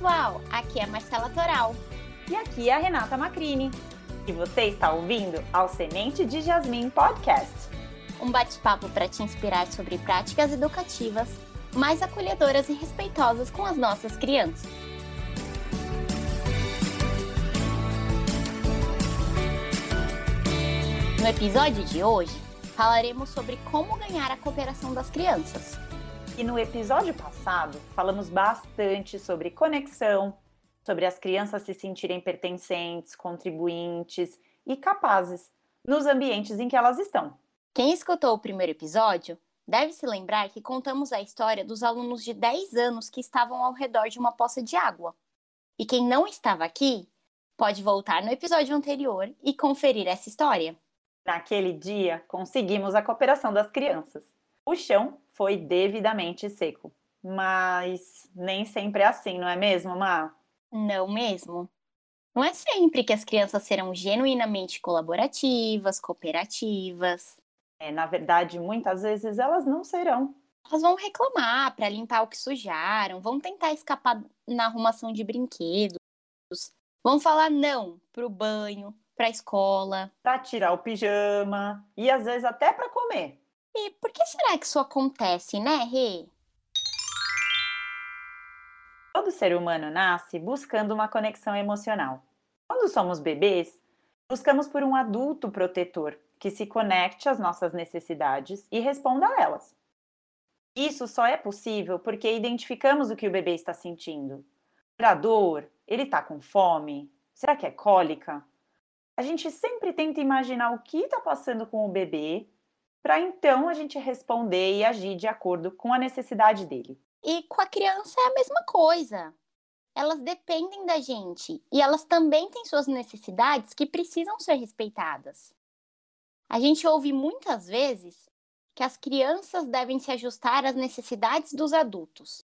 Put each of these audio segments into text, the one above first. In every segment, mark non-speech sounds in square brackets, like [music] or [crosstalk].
pessoal, aqui é a Marcela Toral. E aqui é a Renata Macrini. E você está ouvindo ao Semente de Jasmim Podcast. Um bate-papo para te inspirar sobre práticas educativas mais acolhedoras e respeitosas com as nossas crianças. No episódio de hoje, falaremos sobre como ganhar a cooperação das crianças. E no episódio passado, falamos bastante sobre conexão, sobre as crianças se sentirem pertencentes, contribuintes e capazes nos ambientes em que elas estão. Quem escutou o primeiro episódio deve se lembrar que contamos a história dos alunos de 10 anos que estavam ao redor de uma poça de água. E quem não estava aqui pode voltar no episódio anterior e conferir essa história. Naquele dia, conseguimos a cooperação das crianças. O chão foi devidamente seco, mas nem sempre é assim, não é mesmo, Má? Não mesmo. Não é sempre que as crianças serão genuinamente colaborativas, cooperativas. É, na verdade, muitas vezes elas não serão. Elas vão reclamar para limpar o que sujaram, vão tentar escapar na arrumação de brinquedos, vão falar não pro banho, para a escola, para tirar o pijama e às vezes até para comer. E por que será que isso acontece, né, Rê? Todo ser humano nasce buscando uma conexão emocional. Quando somos bebês, buscamos por um adulto protetor que se conecte às nossas necessidades e responda a elas. Isso só é possível porque identificamos o que o bebê está sentindo. Será dor? Ele está com fome? Será que é cólica? a gente sempre tenta imaginar o que está passando com o bebê, para então a gente responder e agir de acordo com a necessidade dele. E com a criança é a mesma coisa. Elas dependem da gente e elas também têm suas necessidades que precisam ser respeitadas. A gente ouve muitas vezes que as crianças devem se ajustar às necessidades dos adultos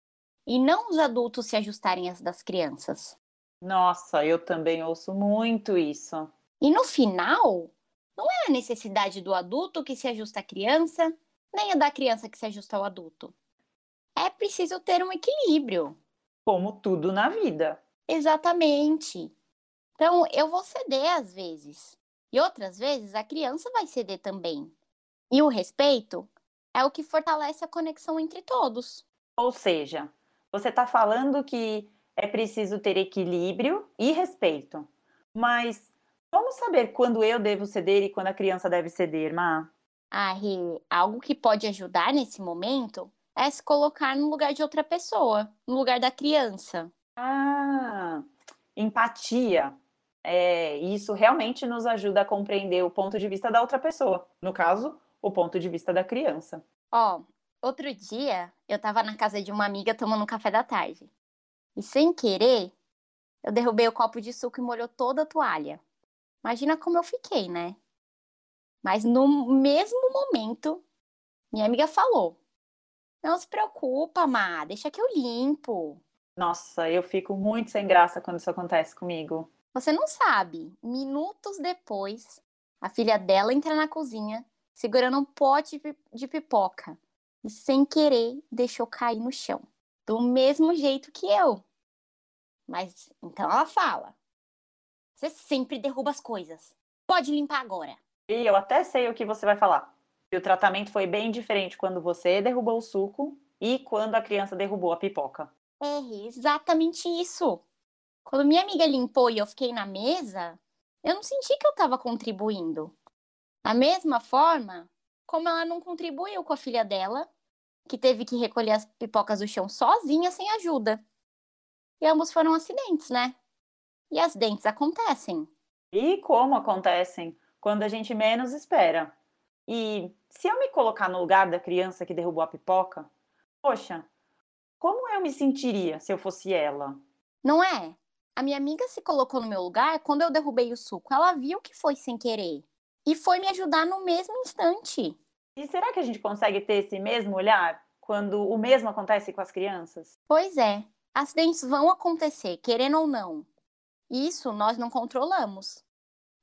e não os adultos se ajustarem às das crianças. Nossa, eu também ouço muito isso. E no final, não é a necessidade do adulto que se ajusta à criança, nem a da criança que se ajusta ao adulto. É preciso ter um equilíbrio. Como tudo na vida. Exatamente. Então, eu vou ceder às vezes. E outras vezes a criança vai ceder também. E o respeito é o que fortalece a conexão entre todos. Ou seja, você está falando que é preciso ter equilíbrio e respeito. Mas como saber quando eu devo ceder e quando a criança deve ceder, Má? Ah, Rê, algo que pode ajudar nesse momento é se colocar no lugar de outra pessoa, no lugar da criança. Ah, empatia. É, isso realmente nos ajuda a compreender o ponto de vista da outra pessoa. No caso, o ponto de vista da criança. Ó, outro dia eu tava na casa de uma amiga tomando um café da tarde. E sem querer, eu derrubei o copo de suco e molhou toda a toalha. Imagina como eu fiquei, né? Mas no mesmo momento, minha amiga falou: Não se preocupa, Má, deixa que eu limpo. Nossa, eu fico muito sem graça quando isso acontece comigo. Você não sabe, minutos depois, a filha dela entra na cozinha segurando um pote de pipoca e, sem querer, deixou cair no chão. Do mesmo jeito que eu. Mas então ela fala: você sempre derruba as coisas. Pode limpar agora. E eu até sei o que você vai falar. E o tratamento foi bem diferente quando você derrubou o suco e quando a criança derrubou a pipoca. É exatamente isso. Quando minha amiga limpou e eu fiquei na mesa, eu não senti que eu estava contribuindo. Da mesma forma, como ela não contribuiu com a filha dela, que teve que recolher as pipocas do chão sozinha, sem ajuda. E ambos foram acidentes, né? E as dentes acontecem. E como acontecem? Quando a gente menos espera. E se eu me colocar no lugar da criança que derrubou a pipoca, poxa, como eu me sentiria se eu fosse ela? Não é? A minha amiga se colocou no meu lugar quando eu derrubei o suco. Ela viu que foi sem querer e foi me ajudar no mesmo instante. E será que a gente consegue ter esse mesmo olhar quando o mesmo acontece com as crianças? Pois é. Acidentes vão acontecer, querendo ou não. Isso nós não controlamos.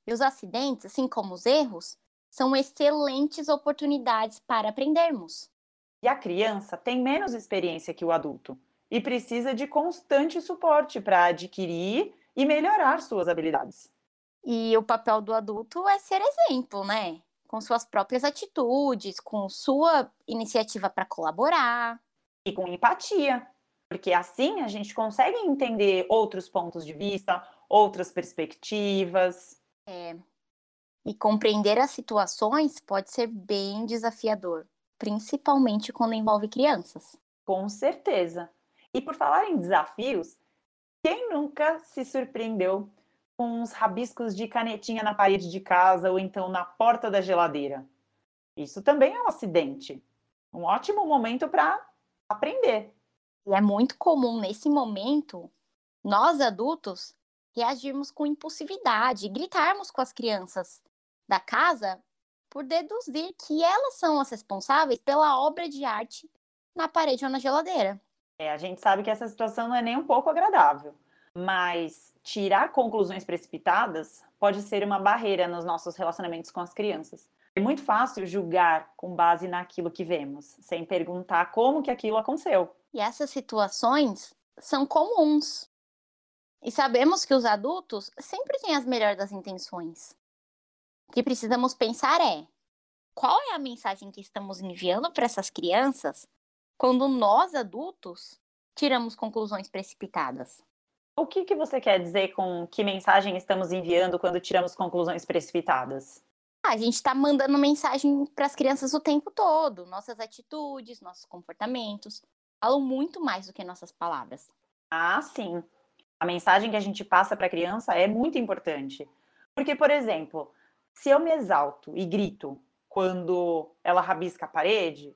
E os acidentes, assim como os erros, são excelentes oportunidades para aprendermos. E a criança tem menos experiência que o adulto. e precisa de constante suporte para adquirir e melhorar suas habilidades. E o papel do adulto é ser exemplo, né? Com suas próprias atitudes, com sua iniciativa para colaborar. E com empatia, porque assim a gente consegue entender outros pontos de vista, outras perspectivas. É. E compreender as situações pode ser bem desafiador, principalmente quando envolve crianças. Com certeza. E por falar em desafios, quem nunca se surpreendeu com uns rabiscos de canetinha na parede de casa ou então na porta da geladeira. Isso também é um acidente. Um ótimo momento para aprender. E é muito comum nesse momento nós adultos reagirmos com impulsividade, gritarmos com as crianças da casa por deduzir que elas são as responsáveis pela obra de arte na parede ou na geladeira. É, a gente sabe que essa situação não é nem um pouco agradável, mas tirar conclusões precipitadas pode ser uma barreira nos nossos relacionamentos com as crianças. É muito fácil julgar com base naquilo que vemos, sem perguntar como que aquilo aconteceu. E essas situações são comuns. E sabemos que os adultos sempre têm as melhores das intenções. O que precisamos pensar é: qual é a mensagem que estamos enviando para essas crianças quando nós adultos tiramos conclusões precipitadas? O que, que você quer dizer com que mensagem estamos enviando quando tiramos conclusões precipitadas? A gente está mandando mensagem para as crianças o tempo todo. Nossas atitudes, nossos comportamentos falam muito mais do que nossas palavras. Ah, sim. A mensagem que a gente passa para a criança é muito importante. Porque, por exemplo, se eu me exalto e grito quando ela rabisca a parede,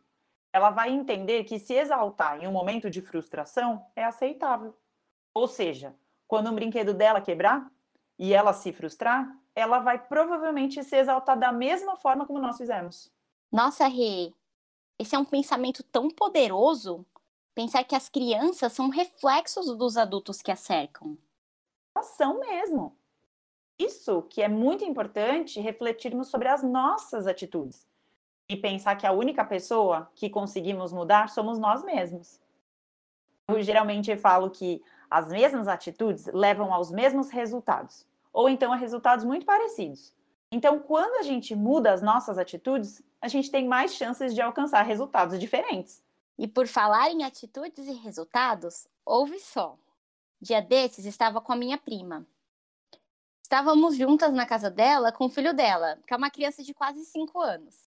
ela vai entender que se exaltar em um momento de frustração é aceitável. Ou seja, quando um brinquedo dela quebrar e ela se frustrar, ela vai provavelmente se exaltar da mesma forma como nós fizemos. Nossa, Rê, esse é um pensamento tão poderoso. Pensar que as crianças são reflexos dos adultos que a cercam. São mesmo. Isso que é muito importante refletirmos sobre as nossas atitudes e pensar que a única pessoa que conseguimos mudar somos nós mesmos. Eu geralmente falo que as mesmas atitudes levam aos mesmos resultados, ou então a resultados muito parecidos. Então, quando a gente muda as nossas atitudes, a gente tem mais chances de alcançar resultados diferentes. E por falar em atitudes e resultados, ouve só. Dia desses estava com a minha prima. Estávamos juntas na casa dela com o filho dela, que é uma criança de quase 5 anos.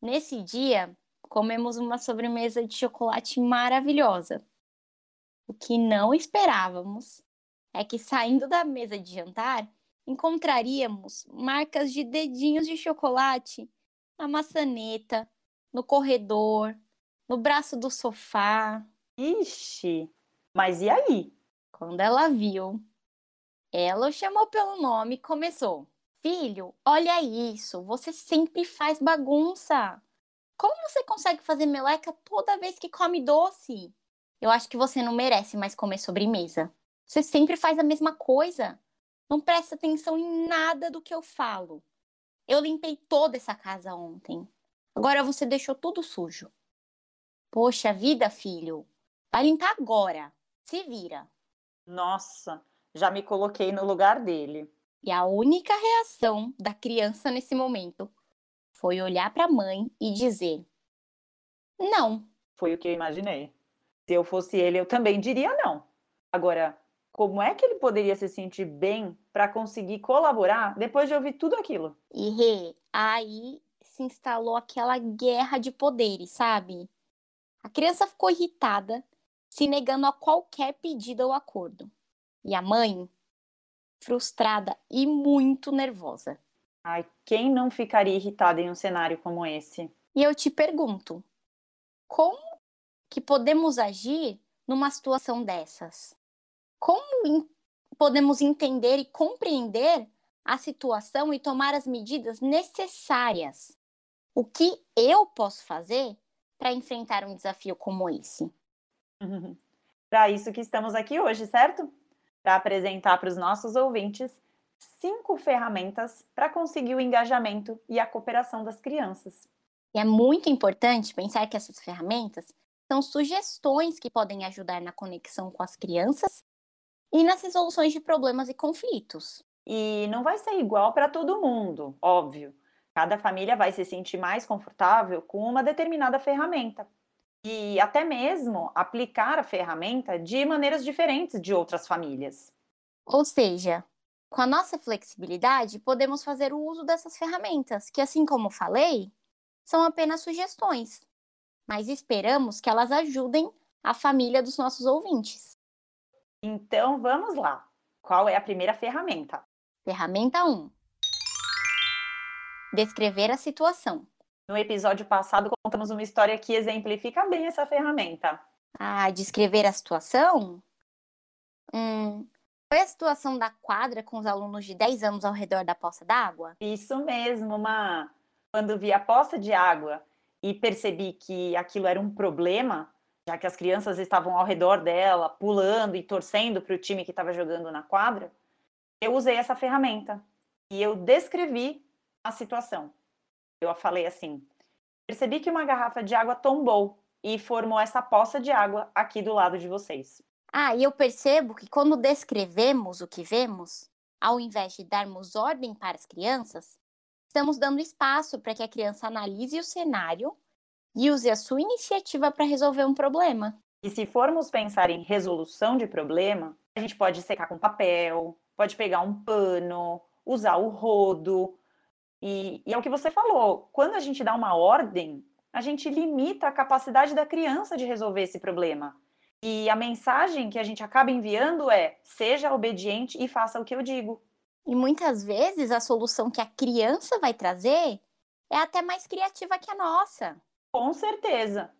Nesse dia, comemos uma sobremesa de chocolate maravilhosa. O que não esperávamos é que, saindo da mesa de jantar, encontraríamos marcas de dedinhos de chocolate na maçaneta, no corredor, no braço do sofá. Ixi, mas e aí? Quando ela viu, ela o chamou pelo nome e começou: Filho, olha isso, você sempre faz bagunça. Como você consegue fazer meleca toda vez que come doce? Eu acho que você não merece mais comer sobremesa. Você sempre faz a mesma coisa. Não presta atenção em nada do que eu falo. Eu limpei toda essa casa ontem. Agora você deixou tudo sujo. Poxa vida, filho. Vai limpar agora. Se vira. Nossa, já me coloquei no lugar dele. E a única reação da criança nesse momento foi olhar para a mãe e dizer: Não. Foi o que eu imaginei. Se eu fosse ele, eu também diria não. Agora, como é que ele poderia se sentir bem para conseguir colaborar depois de ouvir tudo aquilo? E aí se instalou aquela guerra de poderes, sabe? A criança ficou irritada, se negando a qualquer pedido ou acordo. E a mãe, frustrada e muito nervosa. Ai, quem não ficaria irritada em um cenário como esse? E eu te pergunto, como que podemos agir numa situação dessas? Como podemos entender e compreender a situação e tomar as medidas necessárias? O que eu posso fazer para enfrentar um desafio como esse? para isso que estamos aqui hoje, certo? Para apresentar para os nossos ouvintes cinco ferramentas para conseguir o engajamento e a cooperação das crianças. E é muito importante pensar que essas ferramentas são sugestões que podem ajudar na conexão com as crianças e nas resoluções de problemas e conflitos. E não vai ser igual para todo mundo, óbvio. Cada família vai se sentir mais confortável com uma determinada ferramenta. E até mesmo aplicar a ferramenta de maneiras diferentes de outras famílias. Ou seja, com a nossa flexibilidade, podemos fazer o uso dessas ferramentas, que, assim como falei, são apenas sugestões, mas esperamos que elas ajudem a família dos nossos ouvintes. Então vamos lá. Qual é a primeira ferramenta? Ferramenta 1. Descrever a situação. No episódio passado, contamos uma história que exemplifica bem essa ferramenta. Ah, descrever a situação? Hum, foi a situação da quadra com os alunos de 10 anos ao redor da poça d'água? Isso mesmo, Ma. Quando vi a poça de água e percebi que aquilo era um problema, já que as crianças estavam ao redor dela, pulando e torcendo para o time que estava jogando na quadra, eu usei essa ferramenta e eu descrevi a situação. Eu falei assim: percebi que uma garrafa de água tombou e formou essa poça de água aqui do lado de vocês. Ah, e eu percebo que quando descrevemos o que vemos, ao invés de darmos ordem para as crianças, estamos dando espaço para que a criança analise o cenário e use a sua iniciativa para resolver um problema. E se formos pensar em resolução de problema, a gente pode secar com papel, pode pegar um pano, usar o rodo. E, e é o que você falou: quando a gente dá uma ordem, a gente limita a capacidade da criança de resolver esse problema. E a mensagem que a gente acaba enviando é: seja obediente e faça o que eu digo. E muitas vezes a solução que a criança vai trazer é até mais criativa que a nossa. Com certeza.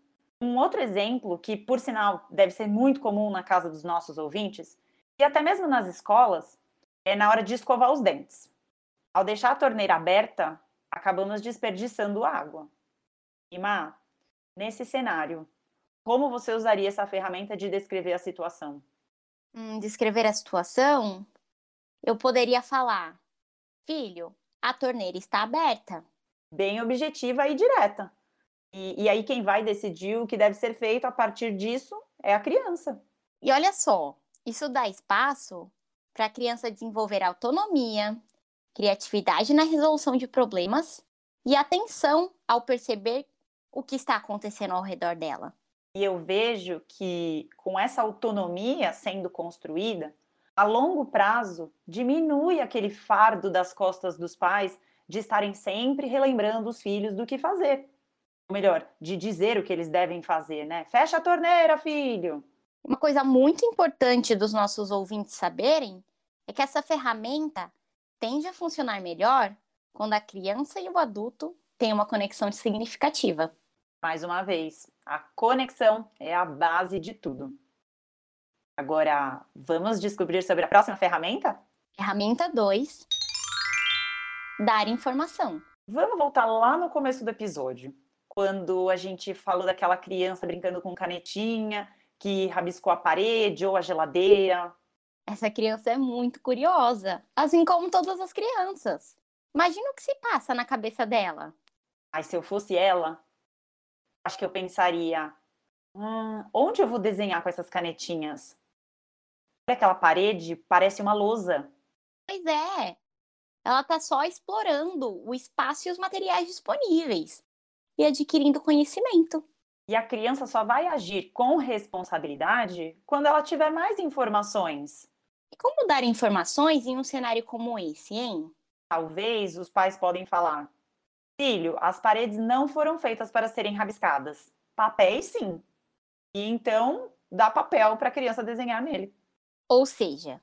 Um outro exemplo, que por sinal deve ser muito comum na casa dos nossos ouvintes, e até mesmo nas escolas, é na hora de escovar os dentes. Ao deixar a torneira aberta, acabamos desperdiçando água. Má, nesse cenário, como você usaria essa ferramenta de descrever a situação? Hum, descrever a situação? Eu poderia falar: Filho, a torneira está aberta. Bem objetiva e direta. E, e aí, quem vai decidir o que deve ser feito a partir disso é a criança. E olha só, isso dá espaço para a criança desenvolver autonomia, criatividade na resolução de problemas e atenção ao perceber o que está acontecendo ao redor dela. E eu vejo que com essa autonomia sendo construída, a longo prazo diminui aquele fardo das costas dos pais de estarem sempre relembrando os filhos do que fazer ou melhor, de dizer o que eles devem fazer, né? Fecha a torneira, filho! Uma coisa muito importante dos nossos ouvintes saberem é que essa ferramenta tende a funcionar melhor quando a criança e o adulto têm uma conexão significativa. Mais uma vez, a conexão é a base de tudo. Agora, vamos descobrir sobre a próxima ferramenta? Ferramenta 2: Dar informação. Vamos voltar lá no começo do episódio quando a gente falou daquela criança brincando com canetinha, que rabiscou a parede ou a geladeira. Essa criança é muito curiosa, assim como todas as crianças. Imagina o que se passa na cabeça dela. Mas se eu fosse ela, acho que eu pensaria: hum, onde eu vou desenhar com essas canetinhas? Aquela parede, parece uma lousa. Pois é. Ela está só explorando o espaço e os materiais disponíveis e adquirindo conhecimento. E a criança só vai agir com responsabilidade quando ela tiver mais informações. Como dar informações em um cenário como esse, hein? Talvez os pais podem falar: Filho, as paredes não foram feitas para serem rabiscadas. Papéis, sim. E então dá papel para a criança desenhar nele. Ou seja,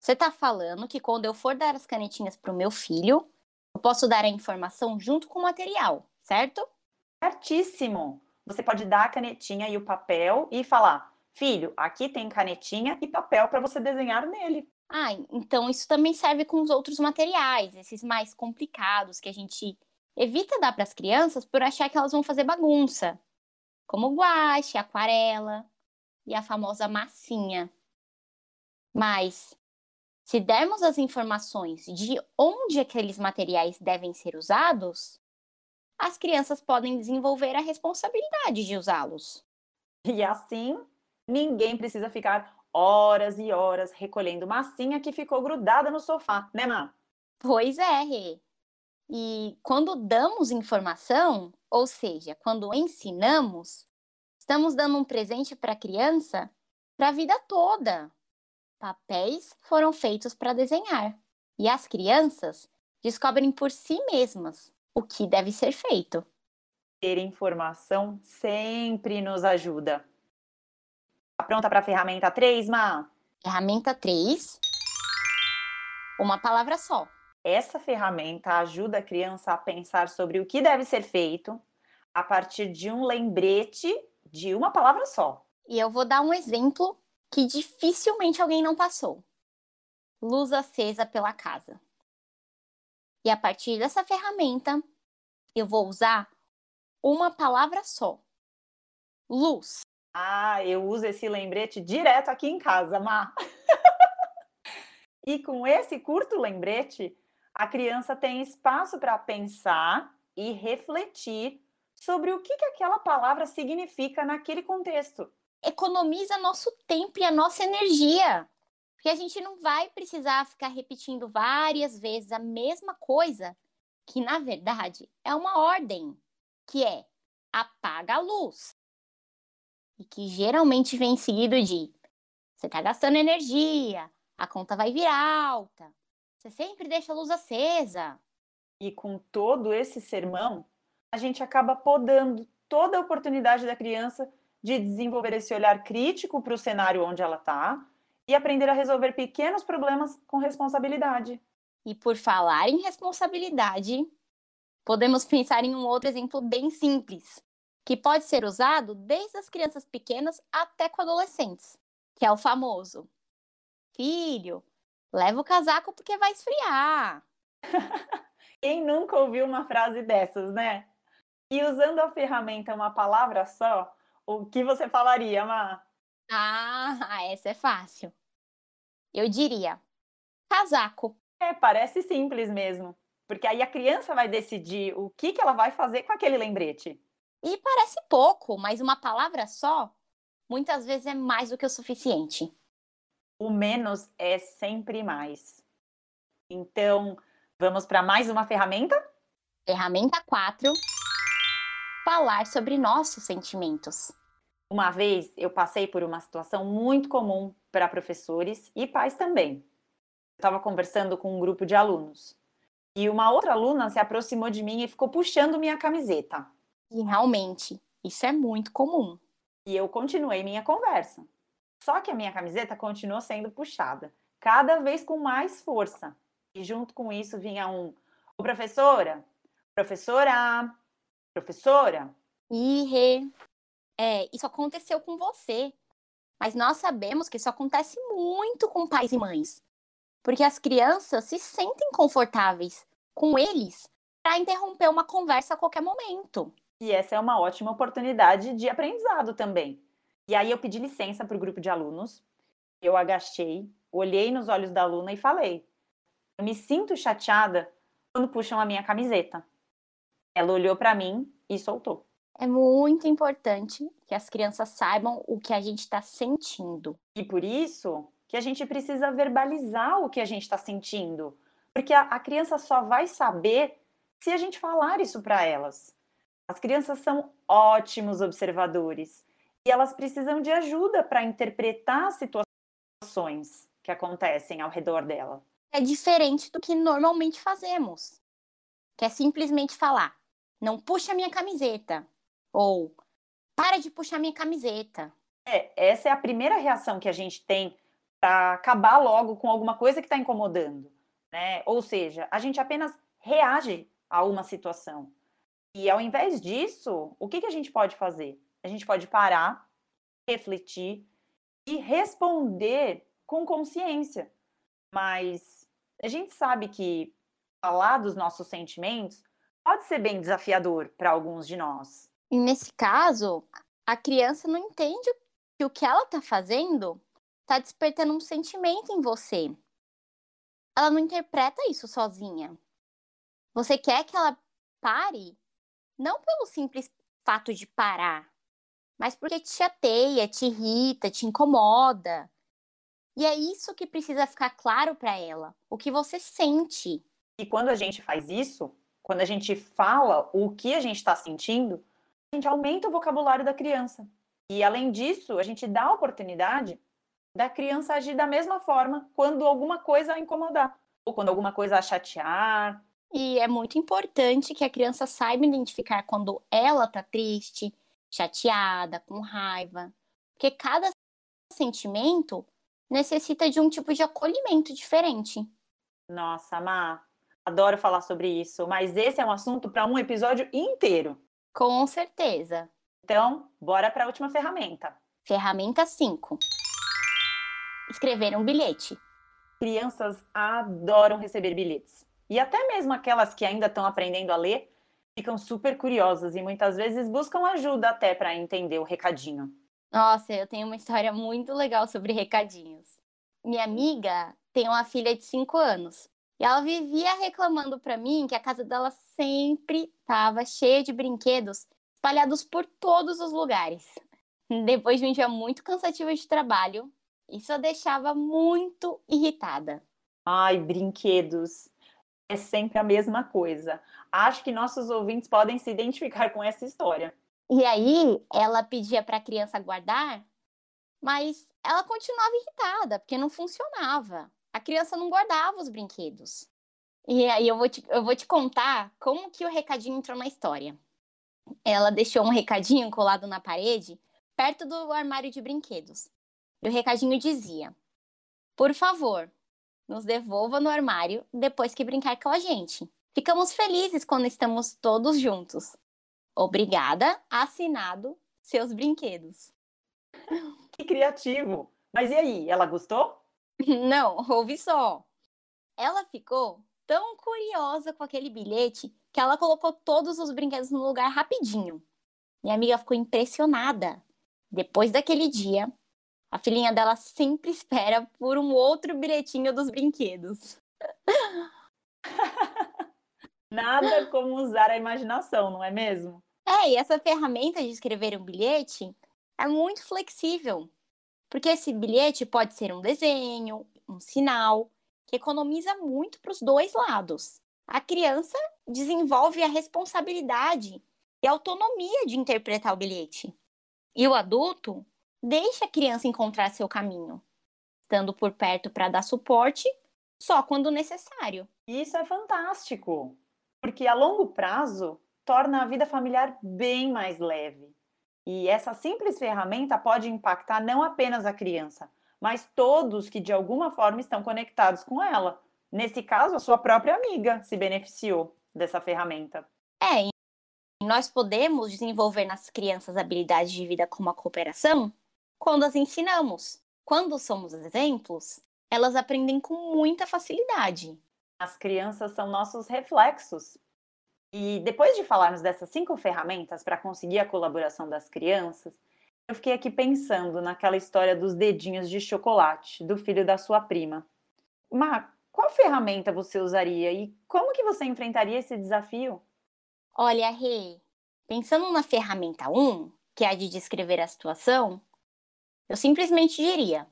você está falando que quando eu for dar as canetinhas para o meu filho, eu posso dar a informação junto com o material, certo? Certíssimo! Você pode dar a canetinha e o papel e falar: filho, aqui tem canetinha e papel para você desenhar nele. Ah, então isso também serve com os outros materiais, esses mais complicados que a gente evita dar para as crianças por achar que elas vão fazer bagunça, como guache, aquarela e a famosa massinha. Mas se dermos as informações de onde aqueles materiais devem ser usados, as crianças podem desenvolver a responsabilidade de usá-los. E assim, ninguém precisa ficar horas e horas recolhendo massinha que ficou grudada no sofá, né, Má? Pois é, Rê. E quando damos informação, ou seja, quando ensinamos, estamos dando um presente para a criança para a vida toda. Papéis foram feitos para desenhar e as crianças descobrem por si mesmas o que deve ser feito. Ter informação sempre nos ajuda. Tá pronta para a ferramenta 3, Ma? Ferramenta 3. Uma palavra só. Essa ferramenta ajuda a criança a pensar sobre o que deve ser feito a partir de um lembrete de uma palavra só. E eu vou dar um exemplo que dificilmente alguém não passou. Luz acesa pela casa. E a partir dessa ferramenta, eu vou usar uma palavra só. Luz. Ah, eu uso esse lembrete direto aqui em casa, Má. e com esse curto lembrete, a criança tem espaço para pensar e refletir sobre o que, que aquela palavra significa naquele contexto. Economiza nosso tempo e a nossa energia. Porque a gente não vai precisar ficar repetindo várias vezes a mesma coisa, que na verdade é uma ordem, que é apaga a luz. E que geralmente vem seguido de você está gastando energia, a conta vai vir alta, você sempre deixa a luz acesa. E com todo esse sermão, a gente acaba podando toda a oportunidade da criança de desenvolver esse olhar crítico para o cenário onde ela está e aprender a resolver pequenos problemas com responsabilidade. E por falar em responsabilidade, podemos pensar em um outro exemplo bem simples, que pode ser usado desde as crianças pequenas até com adolescentes, que é o famoso: Filho, Leva o casaco porque vai esfriar. [laughs] Quem nunca ouviu uma frase dessas, né? E usando a ferramenta uma palavra só, o que você falaria, Ma? Ah, essa é fácil. Eu diria casaco. É, parece simples mesmo. Porque aí a criança vai decidir o que, que ela vai fazer com aquele lembrete. E parece pouco, mas uma palavra só muitas vezes é mais do que o suficiente o menos é sempre mais. Então, vamos para mais uma ferramenta? Ferramenta 4. Falar sobre nossos sentimentos. Uma vez eu passei por uma situação muito comum para professores e pais também. Eu estava conversando com um grupo de alunos e uma outra aluna se aproximou de mim e ficou puxando minha camiseta. E realmente, isso é muito comum. E eu continuei minha conversa. Só que a minha camiseta continuou sendo puxada, cada vez com mais força. E junto com isso vinha um: Ô, professora, professora, professora. Ih, é, isso aconteceu com você. Mas nós sabemos que isso acontece muito com pais e mães. Porque as crianças se sentem confortáveis com eles para interromper uma conversa a qualquer momento. E essa é uma ótima oportunidade de aprendizado também. E aí eu pedi licença para o grupo de alunos, eu agachei, olhei nos olhos da aluna e falei: Eu me sinto chateada quando puxam a minha camiseta. Ela olhou para mim e soltou. É muito importante que as crianças saibam o que a gente está sentindo. E por isso que a gente precisa verbalizar o que a gente está sentindo. Porque a, a criança só vai saber se a gente falar isso para elas. As crianças são ótimos observadores e elas precisam de ajuda para interpretar situações que acontecem ao redor dela. É diferente do que normalmente fazemos, que é simplesmente falar: não puxa minha camiseta, ou para de puxar minha camiseta. É, essa é a primeira reação que a gente tem para acabar logo com alguma coisa que está incomodando, né? Ou seja, a gente apenas reage a uma situação. E ao invés disso, o que, que a gente pode fazer? A gente pode parar, refletir e responder com consciência. Mas a gente sabe que falar dos nossos sentimentos pode ser bem desafiador para alguns de nós. E nesse caso, a criança não entende que o que ela está fazendo está despertando um sentimento em você. Ela não interpreta isso sozinha. Você quer que ela pare não pelo simples fato de parar, mas porque te chateia, te irrita, te incomoda. E é isso que precisa ficar claro para ela, o que você sente. E quando a gente faz isso, quando a gente fala o que a gente está sentindo, a gente aumenta o vocabulário da criança. E além disso, a gente dá a oportunidade da criança agir da mesma forma quando alguma coisa a incomodar, ou quando alguma coisa a chatear. E é muito importante que a criança saiba identificar quando ela está triste, chateada, com raiva, porque cada sentimento necessita de um tipo de acolhimento diferente. Nossa, Má, adoro falar sobre isso, mas esse é um assunto para um episódio inteiro. Com certeza. Então, bora para a última ferramenta. Ferramenta 5. Escrever um bilhete. Crianças adoram receber bilhetes. E até mesmo aquelas que ainda estão aprendendo a ler ficam super curiosas e muitas vezes buscam ajuda até para entender o recadinho. Nossa, eu tenho uma história muito legal sobre recadinhos. Minha amiga tem uma filha de 5 anos e ela vivia reclamando para mim que a casa dela sempre estava cheia de brinquedos espalhados por todos os lugares. Depois de um dia muito cansativo de trabalho, isso a deixava muito irritada. Ai, brinquedos é sempre a mesma coisa. Acho que nossos ouvintes podem se identificar com essa história. E aí, ela pedia para a criança guardar, mas ela continuava irritada, porque não funcionava. A criança não guardava os brinquedos. E aí eu vou te, eu vou te contar como que o recadinho entrou na história. Ela deixou um recadinho colado na parede, perto do armário de brinquedos. E o recadinho dizia: Por favor, nos devolva no armário depois que brincar com a gente. Ficamos felizes quando estamos todos juntos. Obrigada, assinado, seus brinquedos. Que criativo! Mas e aí, ela gostou? [laughs] Não, ouve só. Ela ficou tão curiosa com aquele bilhete que ela colocou todos os brinquedos no lugar rapidinho. Minha amiga ficou impressionada. Depois daquele dia, a filhinha dela sempre [laughs] espera por um outro bilhetinho dos brinquedos. [laughs] Nada como usar a imaginação, não é mesmo? É, e essa ferramenta de escrever um bilhete é muito flexível. Porque esse bilhete pode ser um desenho, um sinal, que economiza muito para os dois lados. A criança desenvolve a responsabilidade e a autonomia de interpretar o bilhete. E o adulto Deixe a criança encontrar seu caminho, estando por perto para dar suporte só quando necessário. Isso é fantástico, porque a longo prazo torna a vida familiar bem mais leve. E essa simples ferramenta pode impactar não apenas a criança, mas todos que de alguma forma estão conectados com ela. Nesse caso, a sua própria amiga se beneficiou dessa ferramenta. É, nós podemos desenvolver nas crianças habilidades de vida como a cooperação quando as ensinamos. Quando somos exemplos, elas aprendem com muita facilidade. As crianças são nossos reflexos. E depois de falarmos dessas cinco ferramentas para conseguir a colaboração das crianças, eu fiquei aqui pensando naquela história dos dedinhos de chocolate do filho da sua prima. Má, qual ferramenta você usaria e como que você enfrentaria esse desafio? Olha, Rê, pensando na ferramenta 1, que é a de descrever a situação, eu simplesmente diria: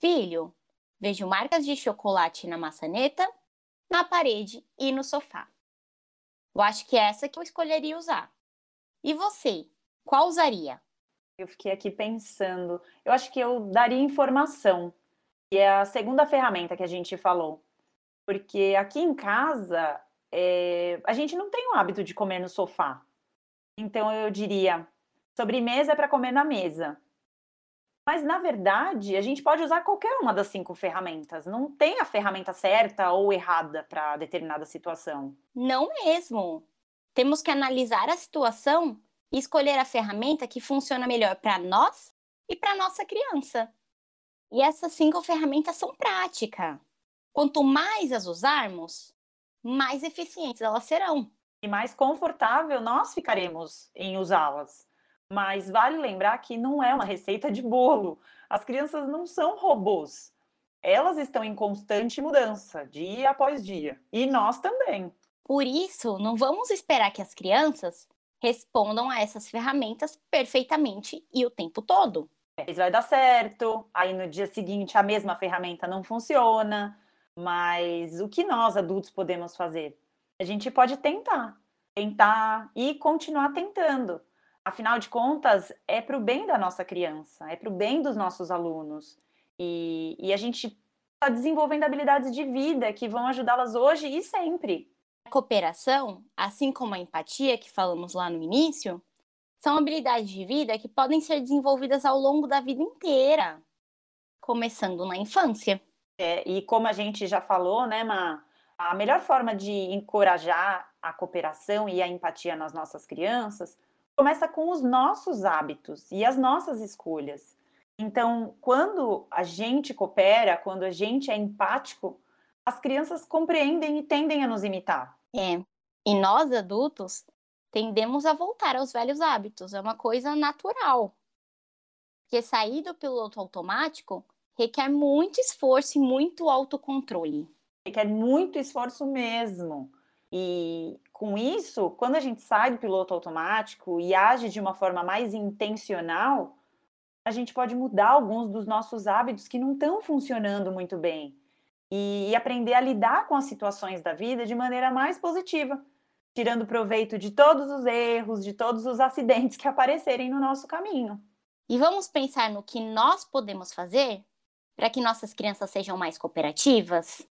Filho, vejo marcas de chocolate na maçaneta, na parede e no sofá. Eu acho que é essa que eu escolheria usar. E você, qual usaria? Eu fiquei aqui pensando. Eu acho que eu daria informação, que é a segunda ferramenta que a gente falou. Porque aqui em casa, é... a gente não tem o hábito de comer no sofá. Então eu diria: sobremesa é para comer na mesa. Mas, na verdade, a gente pode usar qualquer uma das cinco ferramentas. Não tem a ferramenta certa ou errada para determinada situação. Não mesmo. Temos que analisar a situação e escolher a ferramenta que funciona melhor para nós e para nossa criança. E essas cinco ferramentas são práticas. Quanto mais as usarmos, mais eficientes elas serão. E mais confortável nós ficaremos em usá-las. Mas vale lembrar que não é uma receita de bolo. As crianças não são robôs. Elas estão em constante mudança, dia após dia. E nós também. Por isso, não vamos esperar que as crianças respondam a essas ferramentas perfeitamente e o tempo todo. Isso vai dar certo, aí no dia seguinte a mesma ferramenta não funciona, mas o que nós adultos podemos fazer? A gente pode tentar, tentar e continuar tentando. Afinal de contas, é para o bem da nossa criança, é para o bem dos nossos alunos. E, e a gente está desenvolvendo habilidades de vida que vão ajudá-las hoje e sempre. A cooperação, assim como a empatia que falamos lá no início, são habilidades de vida que podem ser desenvolvidas ao longo da vida inteira, começando na infância. É, e como a gente já falou, né, Ma, a melhor forma de encorajar a cooperação e a empatia nas nossas crianças começa com os nossos hábitos e as nossas escolhas. Então, quando a gente coopera, quando a gente é empático, as crianças compreendem e tendem a nos imitar. É. E nós adultos tendemos a voltar aos velhos hábitos, é uma coisa natural. Porque sair do piloto automático requer muito esforço e muito autocontrole. Requer muito esforço mesmo. E com isso, quando a gente sai do piloto automático e age de uma forma mais intencional, a gente pode mudar alguns dos nossos hábitos que não estão funcionando muito bem e aprender a lidar com as situações da vida de maneira mais positiva tirando proveito de todos os erros, de todos os acidentes que aparecerem no nosso caminho. E vamos pensar no que nós podemos fazer para que nossas crianças sejam mais cooperativas?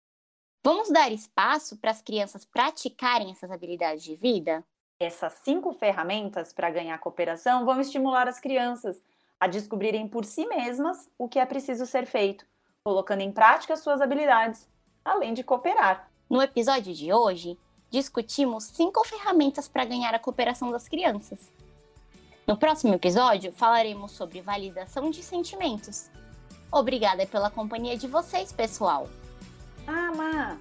Vamos dar espaço para as crianças praticarem essas habilidades de vida? Essas cinco ferramentas para ganhar cooperação vão estimular as crianças a descobrirem por si mesmas o que é preciso ser feito, colocando em prática suas habilidades, além de cooperar. No episódio de hoje, discutimos cinco ferramentas para ganhar a cooperação das crianças. No próximo episódio, falaremos sobre validação de sentimentos. Obrigada pela companhia de vocês, pessoal. Ah, Má,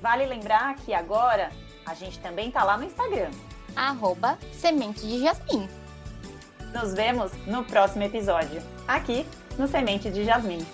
vale lembrar que agora a gente também tá lá no Instagram. Arroba Semente de Jasmim. Nos vemos no próximo episódio, aqui no Semente de Jasmim.